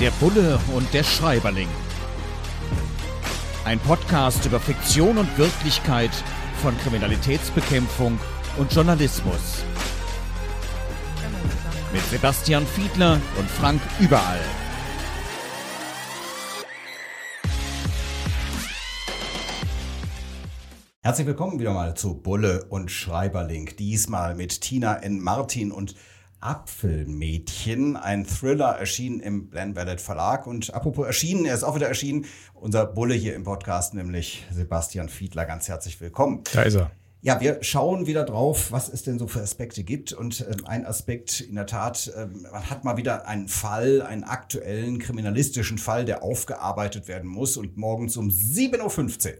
Der Bulle und der Schreiberling. Ein Podcast über Fiktion und Wirklichkeit von Kriminalitätsbekämpfung und Journalismus. Mit Sebastian Fiedler und Frank Überall. Herzlich willkommen wieder mal zu Bulle und Schreiberling. Diesmal mit Tina N. Martin und Apfelmädchen, ein Thriller erschienen im Bland Ballet Verlag. Und apropos erschienen, er ist auch wieder erschienen, unser Bulle hier im Podcast, nämlich Sebastian Fiedler. Ganz herzlich willkommen. Da ist er. Ja, wir schauen wieder drauf, was es denn so für Aspekte gibt. Und ähm, ein Aspekt in der Tat, ähm, man hat mal wieder einen Fall, einen aktuellen kriminalistischen Fall, der aufgearbeitet werden muss. Und morgens um 7.15 Uhr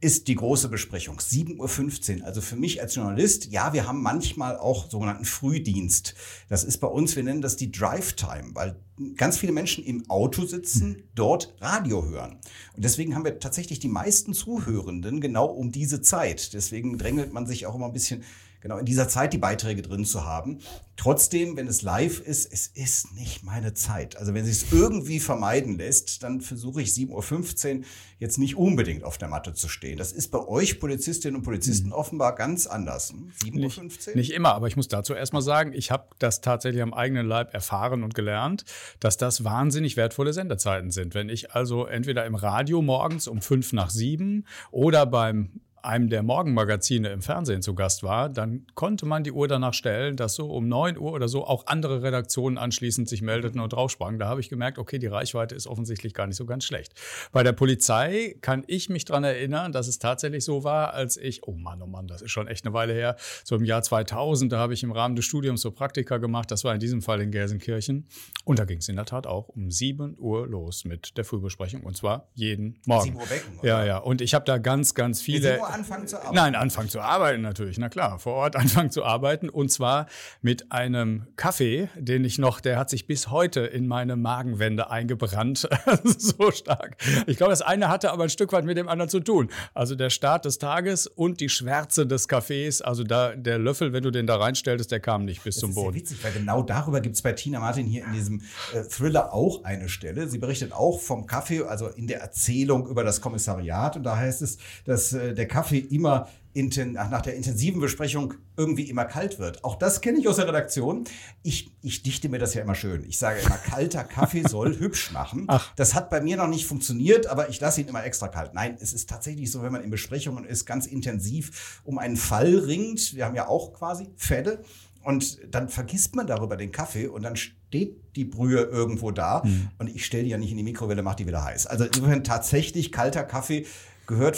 ist die große Besprechung. 7.15 Uhr. Also für mich als Journalist, ja, wir haben manchmal auch sogenannten Frühdienst. Das ist bei uns, wir nennen das die Drive Time, weil ganz viele Menschen im Auto sitzen, dort Radio hören. Und deswegen haben wir tatsächlich die meisten Zuhörenden genau um diese Zeit. Deswegen drängelt man sich auch immer ein bisschen genau in dieser Zeit die Beiträge drin zu haben. Trotzdem, wenn es live ist, es ist nicht meine Zeit. Also wenn es sich irgendwie vermeiden lässt, dann versuche ich 7.15 Uhr jetzt nicht unbedingt auf der Matte zu stehen. Das ist bei euch Polizistinnen und Polizisten mhm. offenbar ganz anders. 7.15 hm? Uhr? Nicht, nicht immer, aber ich muss dazu erstmal sagen, ich habe das tatsächlich am eigenen Leib erfahren und gelernt, dass das wahnsinnig wertvolle Sendezeiten sind. Wenn ich also entweder im Radio morgens um fünf nach sieben oder beim einem der Morgenmagazine im Fernsehen zu Gast war, dann konnte man die Uhr danach stellen, dass so um 9 Uhr oder so auch andere Redaktionen anschließend sich meldeten und draufsprangen. Da habe ich gemerkt, okay, die Reichweite ist offensichtlich gar nicht so ganz schlecht. Bei der Polizei kann ich mich daran erinnern, dass es tatsächlich so war, als ich, oh Mann, oh Mann, das ist schon echt eine Weile her, so im Jahr 2000, da habe ich im Rahmen des Studiums so Praktika gemacht, das war in diesem Fall in Gelsenkirchen. Und da ging es in der Tat auch um 7 Uhr los mit der Frühbesprechung und zwar jeden Morgen. 7 Uhr wecken, oder? Ja, ja. Und ich habe da ganz, ganz viele anfangen zu arbeiten? Nein, anfangen zu arbeiten natürlich, na klar, vor Ort anfangen zu arbeiten und zwar mit einem Kaffee, den ich noch, der hat sich bis heute in meine Magenwände eingebrannt, so stark. Ich glaube, das eine hatte aber ein Stück weit mit dem anderen zu tun. Also der Start des Tages und die Schwärze des Kaffees, also da der Löffel, wenn du den da reinstellst, der kam nicht bis das zum Boden. Das ist witzig, weil genau darüber gibt es bei Tina Martin hier in diesem äh, Thriller auch eine Stelle. Sie berichtet auch vom Kaffee, also in der Erzählung über das Kommissariat und da heißt es, dass äh, der Kaffee Kaffee immer nach der intensiven Besprechung irgendwie immer kalt wird. Auch das kenne ich aus der Redaktion. Ich, ich dichte mir das ja immer schön. Ich sage immer, kalter Kaffee soll hübsch machen. Ach. Das hat bei mir noch nicht funktioniert, aber ich lasse ihn immer extra kalt. Nein, es ist tatsächlich so, wenn man in Besprechungen ist, ganz intensiv um einen Fall ringt. Wir haben ja auch quasi Fälle. Und dann vergisst man darüber den Kaffee und dann steht die Brühe irgendwo da. Hm. Und ich stelle die ja nicht in die Mikrowelle, mache die wieder heiß. Also insofern tatsächlich kalter Kaffee gehört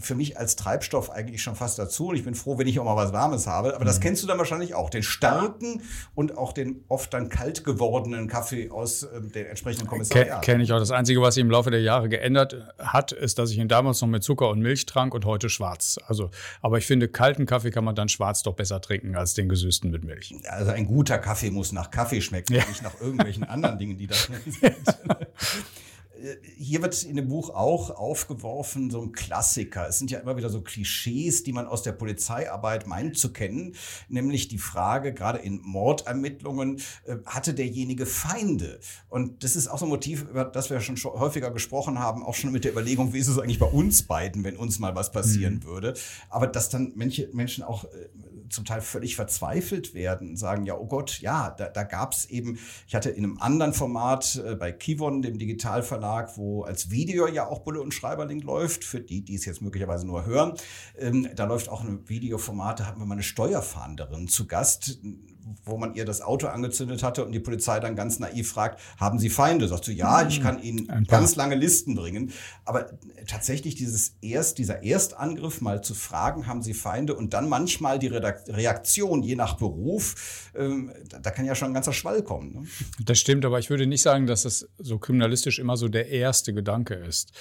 für mich als Treibstoff eigentlich schon fast dazu. Und ich bin froh, wenn ich auch mal was Warmes habe. Aber das mhm. kennst du dann wahrscheinlich auch. Den starken und auch den oft dann kalt gewordenen Kaffee aus äh, den entsprechenden Kommissariaten. Kenne ich auch. Das Einzige, was sich im Laufe der Jahre geändert hat, ist, dass ich ihn damals noch mit Zucker und Milch trank und heute schwarz. Also, aber ich finde, kalten Kaffee kann man dann schwarz doch besser trinken als den gesüßten mit Milch. Also ein guter Kaffee muss nach Kaffee schmecken, ja. nicht nach irgendwelchen anderen Dingen, die da sind. Hier wird in dem Buch auch aufgeworfen, so ein Klassiker. Es sind ja immer wieder so Klischees, die man aus der Polizeiarbeit meint zu kennen, nämlich die Frage, gerade in Mordermittlungen, äh, hatte derjenige Feinde? Und das ist auch so ein Motiv, über das wir schon häufiger gesprochen haben, auch schon mit der Überlegung, wie ist es eigentlich bei uns beiden, wenn uns mal was passieren mhm. würde. Aber dass dann manche Menschen auch äh, zum Teil völlig verzweifelt werden, sagen, ja, oh Gott, ja, da, da gab es eben, ich hatte in einem anderen Format äh, bei Kivon, dem Digitalverlag, wo als Video ja auch Bulle und Schreiberling läuft, für die, die es jetzt möglicherweise nur hören, ähm, da läuft auch ein Videoformat, da hatten wir mal eine Steuerfahnderin zu Gast, wo man ihr das Auto angezündet hatte und die Polizei dann ganz naiv fragt, haben Sie Feinde? Sagt sie, ja, ich kann Ihnen ganz lange Listen bringen. Aber tatsächlich dieses erst, dieser Erstangriff mal zu fragen, haben Sie Feinde und dann manchmal die Reaktion, je nach Beruf, ähm, da kann ja schon ein ganzer Schwall kommen. Ne? Das stimmt, aber ich würde nicht sagen, dass das so kriminalistisch immer so der erste Gedanke ist.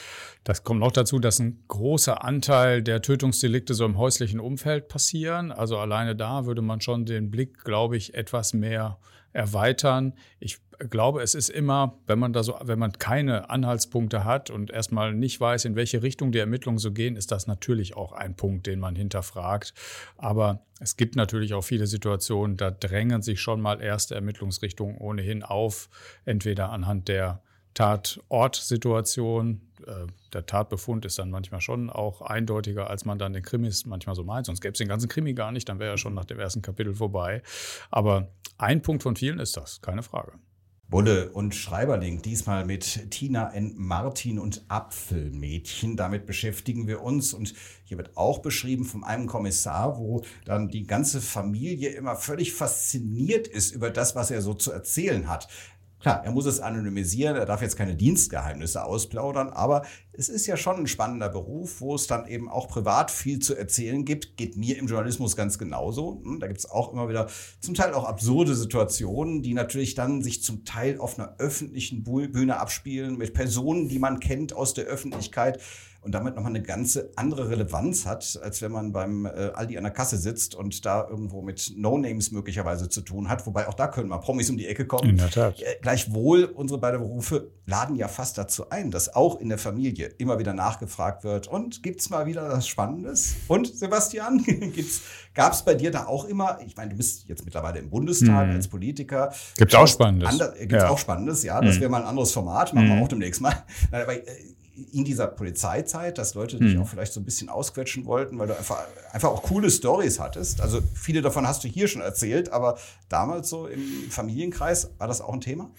Das kommt noch dazu, dass ein großer Anteil der Tötungsdelikte so im häuslichen Umfeld passieren. Also alleine da würde man schon den Blick, glaube glaube ich, etwas mehr erweitern. Ich glaube, es ist immer, wenn man da so, wenn man keine Anhaltspunkte hat und erstmal nicht weiß, in welche Richtung die Ermittlungen so gehen, ist das natürlich auch ein Punkt, den man hinterfragt. Aber es gibt natürlich auch viele Situationen, da drängen sich schon mal erste Ermittlungsrichtungen ohnehin auf, entweder anhand der Tatortsituation. Äh, der Tatbefund ist dann manchmal schon auch eindeutiger, als man dann den Krimis manchmal so meint. Sonst gäbe es den ganzen Krimi gar nicht, dann wäre er schon nach dem ersten Kapitel vorbei. Aber ein Punkt von vielen ist das, keine Frage. Bulle und Schreiberling, diesmal mit Tina N. Martin und Apfelmädchen. Damit beschäftigen wir uns. Und hier wird auch beschrieben von einem Kommissar, wo dann die ganze Familie immer völlig fasziniert ist über das, was er so zu erzählen hat. Klar, er muss es anonymisieren, er darf jetzt keine Dienstgeheimnisse ausplaudern, aber es ist ja schon ein spannender Beruf, wo es dann eben auch privat viel zu erzählen gibt. Geht mir im Journalismus ganz genauso. Hm, da gibt es auch immer wieder zum Teil auch absurde Situationen, die natürlich dann sich zum Teil auf einer öffentlichen Bühne abspielen mit Personen, die man kennt aus der Öffentlichkeit und damit nochmal eine ganze andere Relevanz hat, als wenn man beim äh, Aldi an der Kasse sitzt und da irgendwo mit No-Names möglicherweise zu tun hat. Wobei auch da können mal Promis um die Ecke kommen. In der Tat. Äh, gleichwohl, unsere beiden Berufe laden ja fast dazu ein, dass auch in der Familie immer wieder nachgefragt wird. Und gibt's mal wieder was Spannendes? Und Sebastian, gab es bei dir da auch immer, ich meine, du bist jetzt mittlerweile im Bundestag hm. als Politiker. Gibt's auch Spannendes. Gibt es ja. auch Spannendes, ja. Das hm. wäre mal ein anderes Format, machen hm. wir auch demnächst mal. Nein, aber, äh, in dieser Polizeizeit, dass Leute dich hm. auch vielleicht so ein bisschen ausquetschen wollten, weil du einfach, einfach auch coole Stories hattest. Also viele davon hast du hier schon erzählt, aber damals so im Familienkreis war das auch ein Thema?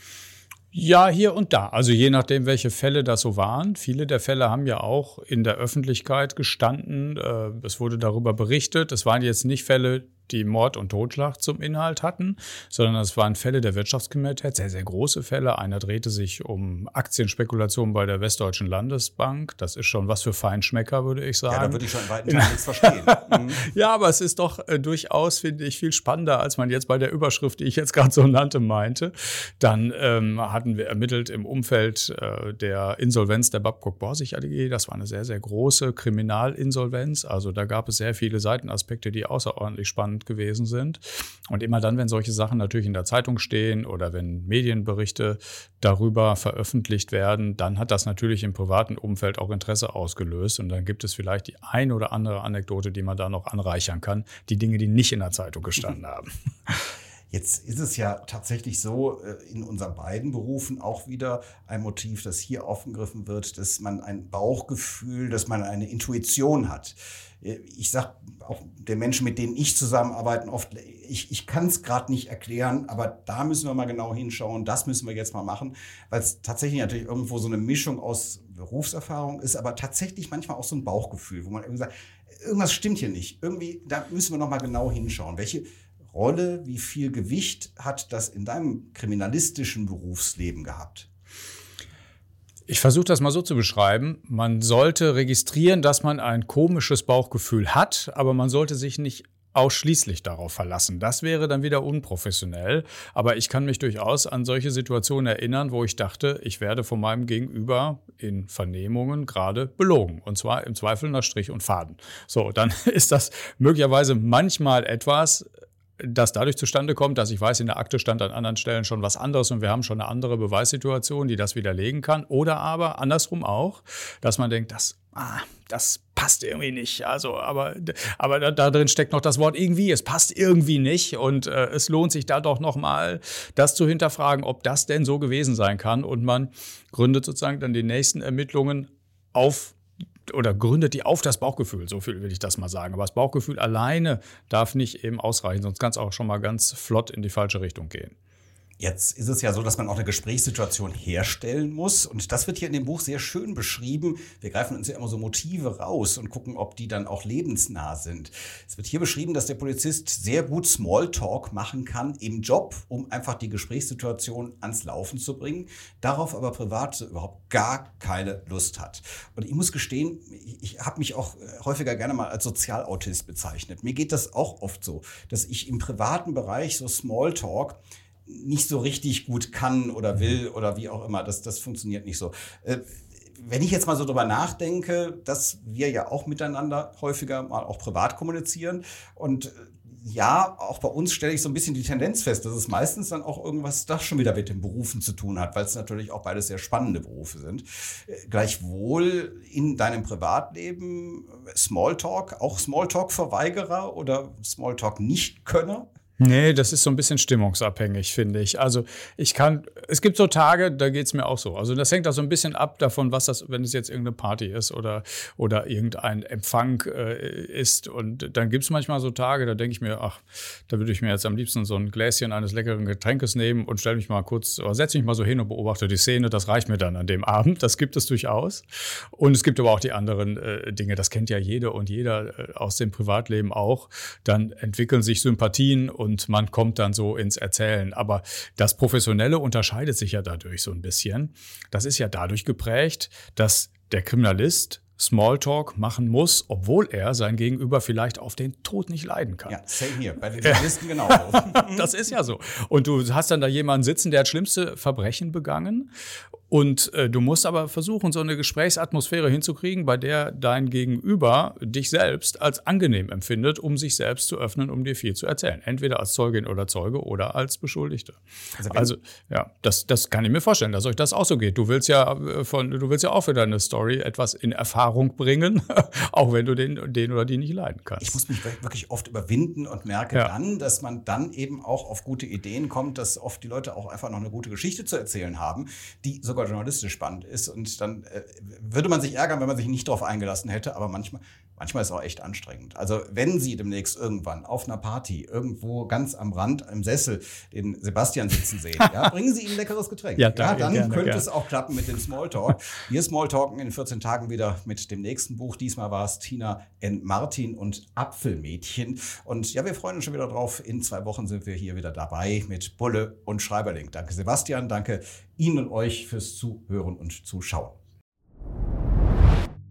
Ja, hier und da. Also je nachdem, welche Fälle das so waren. Viele der Fälle haben ja auch in der Öffentlichkeit gestanden. Äh, es wurde darüber berichtet. Es waren jetzt nicht Fälle, die Mord und Totschlag zum Inhalt hatten, sondern es waren Fälle der Wirtschaftskriminalität, sehr, sehr große Fälle. Einer drehte sich um Aktienspekulation bei der Westdeutschen Landesbank. Das ist schon was für Feinschmecker, würde ich sagen. Ja, da würde ich schon in weiten Teilen nichts verstehen. Mhm. ja, aber es ist doch äh, durchaus, finde ich, viel spannender, als man jetzt bei der Überschrift, die ich jetzt gerade so nannte, meinte. Dann ähm, hatten wir ermittelt im Umfeld äh, der Insolvenz der Babcock Borsig AG. Das war eine sehr, sehr große Kriminalinsolvenz. Also da gab es sehr viele Seitenaspekte, die außerordentlich spannend spannend gewesen sind. Und immer dann, wenn solche Sachen natürlich in der Zeitung stehen oder wenn Medienberichte darüber veröffentlicht werden, dann hat das natürlich im privaten Umfeld auch Interesse ausgelöst. Und dann gibt es vielleicht die ein oder andere Anekdote, die man da noch anreichern kann, die Dinge, die nicht in der Zeitung gestanden haben. Jetzt ist es ja tatsächlich so, äh, in unseren beiden Berufen auch wieder ein Motiv, das hier aufgegriffen wird, dass man ein Bauchgefühl, dass man eine Intuition hat. Äh, ich sage auch den Menschen, mit denen ich zusammenarbeite, oft, ich, ich kann es gerade nicht erklären, aber da müssen wir mal genau hinschauen, das müssen wir jetzt mal machen, weil es tatsächlich natürlich irgendwo so eine Mischung aus Berufserfahrung ist, aber tatsächlich manchmal auch so ein Bauchgefühl, wo man irgendwie sagt, irgendwas stimmt hier nicht. Irgendwie, da müssen wir noch mal genau hinschauen. Welche Rolle, wie viel Gewicht hat das in deinem kriminalistischen Berufsleben gehabt? Ich versuche das mal so zu beschreiben. Man sollte registrieren, dass man ein komisches Bauchgefühl hat, aber man sollte sich nicht ausschließlich darauf verlassen. Das wäre dann wieder unprofessionell. Aber ich kann mich durchaus an solche Situationen erinnern, wo ich dachte, ich werde von meinem Gegenüber in Vernehmungen gerade belogen. Und zwar im Zweifel nach Strich und Faden. So, dann ist das möglicherweise manchmal etwas, das dadurch zustande kommt, dass ich weiß, in der Akte stand an anderen Stellen schon was anderes und wir haben schon eine andere Beweissituation, die das widerlegen kann. Oder aber andersrum auch, dass man denkt, das, ah, das passt irgendwie nicht. Also, aber, aber da, da, drin steckt noch das Wort irgendwie. Es passt irgendwie nicht und äh, es lohnt sich da doch noch mal, das zu hinterfragen, ob das denn so gewesen sein kann. Und man gründet sozusagen dann die nächsten Ermittlungen auf oder gründet die auf das Bauchgefühl, so viel will ich das mal sagen. Aber das Bauchgefühl alleine darf nicht eben ausreichen, sonst kann es auch schon mal ganz flott in die falsche Richtung gehen. Jetzt ist es ja so, dass man auch eine Gesprächssituation herstellen muss. Und das wird hier in dem Buch sehr schön beschrieben. Wir greifen uns ja immer so Motive raus und gucken, ob die dann auch lebensnah sind. Es wird hier beschrieben, dass der Polizist sehr gut Smalltalk machen kann im Job, um einfach die Gesprächssituation ans Laufen zu bringen, darauf aber privat überhaupt gar keine Lust hat. Und ich muss gestehen, ich habe mich auch häufiger gerne mal als Sozialautist bezeichnet. Mir geht das auch oft so, dass ich im privaten Bereich so Smalltalk nicht so richtig gut kann oder will oder wie auch immer. Das, das funktioniert nicht so. Äh, wenn ich jetzt mal so drüber nachdenke, dass wir ja auch miteinander häufiger mal auch privat kommunizieren und ja, auch bei uns stelle ich so ein bisschen die Tendenz fest, dass es meistens dann auch irgendwas das schon wieder mit den Berufen zu tun hat, weil es natürlich auch beides sehr spannende Berufe sind. Äh, gleichwohl in deinem Privatleben Smalltalk, auch Smalltalk-Verweigerer oder Smalltalk-Nicht-Könner? Nee, das ist so ein bisschen stimmungsabhängig, finde ich. Also ich kann, es gibt so Tage, da geht es mir auch so. Also das hängt auch so ein bisschen ab davon, was das, wenn es jetzt irgendeine Party ist oder, oder irgendein Empfang äh, ist. Und dann gibt es manchmal so Tage, da denke ich mir, ach, da würde ich mir jetzt am liebsten so ein Gläschen eines leckeren Getränkes nehmen und stelle mich mal kurz, oder setze mich mal so hin und beobachte die Szene. Das reicht mir dann an dem Abend. Das gibt es durchaus. Und es gibt aber auch die anderen äh, Dinge. Das kennt ja jeder und jeder äh, aus dem Privatleben auch. Dann entwickeln sich Sympathien und man kommt dann so ins Erzählen. Aber das Professionelle unterscheidet sich ja dadurch so ein bisschen. Das ist ja dadurch geprägt, dass der Kriminalist Smalltalk machen muss, obwohl er sein Gegenüber vielleicht auf den Tod nicht leiden kann. Ja, same hier, bei den Journalisten genauso. das ist ja so. Und du hast dann da jemanden sitzen, der hat schlimmste Verbrechen begangen und äh, du musst aber versuchen, so eine Gesprächsatmosphäre hinzukriegen, bei der dein Gegenüber dich selbst als angenehm empfindet, um sich selbst zu öffnen, um dir viel zu erzählen. Entweder als Zeugin oder Zeuge oder als Beschuldigte. Also, also ja, das, das kann ich mir vorstellen, dass euch das auch so geht. Du willst ja äh, von, du willst ja auch für deine Story etwas in Erfahrung bringen, auch wenn du den, den oder die nicht leiden kannst. Ich muss mich wirklich oft überwinden und merke ja. dann, dass man dann eben auch auf gute Ideen kommt, dass oft die Leute auch einfach noch eine gute Geschichte zu erzählen haben, die sogar journalistisch spannend ist. Und dann äh, würde man sich ärgern, wenn man sich nicht darauf eingelassen hätte. Aber manchmal, manchmal ist es auch echt anstrengend. Also wenn Sie demnächst irgendwann auf einer Party irgendwo ganz am Rand im Sessel den Sebastian sitzen sehen, ja, bringen Sie ihm ein leckeres Getränk. Ja, danke, ja dann gerne, könnte gerne. es auch klappen mit dem Smalltalk. Wir Smalltalken in 14 Tagen wieder mit dem nächsten Buch. Diesmal war es Tina N. Martin und Apfelmädchen. Und ja, wir freuen uns schon wieder drauf. In zwei Wochen sind wir hier wieder dabei mit Bulle und Schreiberling. Danke Sebastian, danke Ihnen und euch fürs Zuhören und Zuschauen.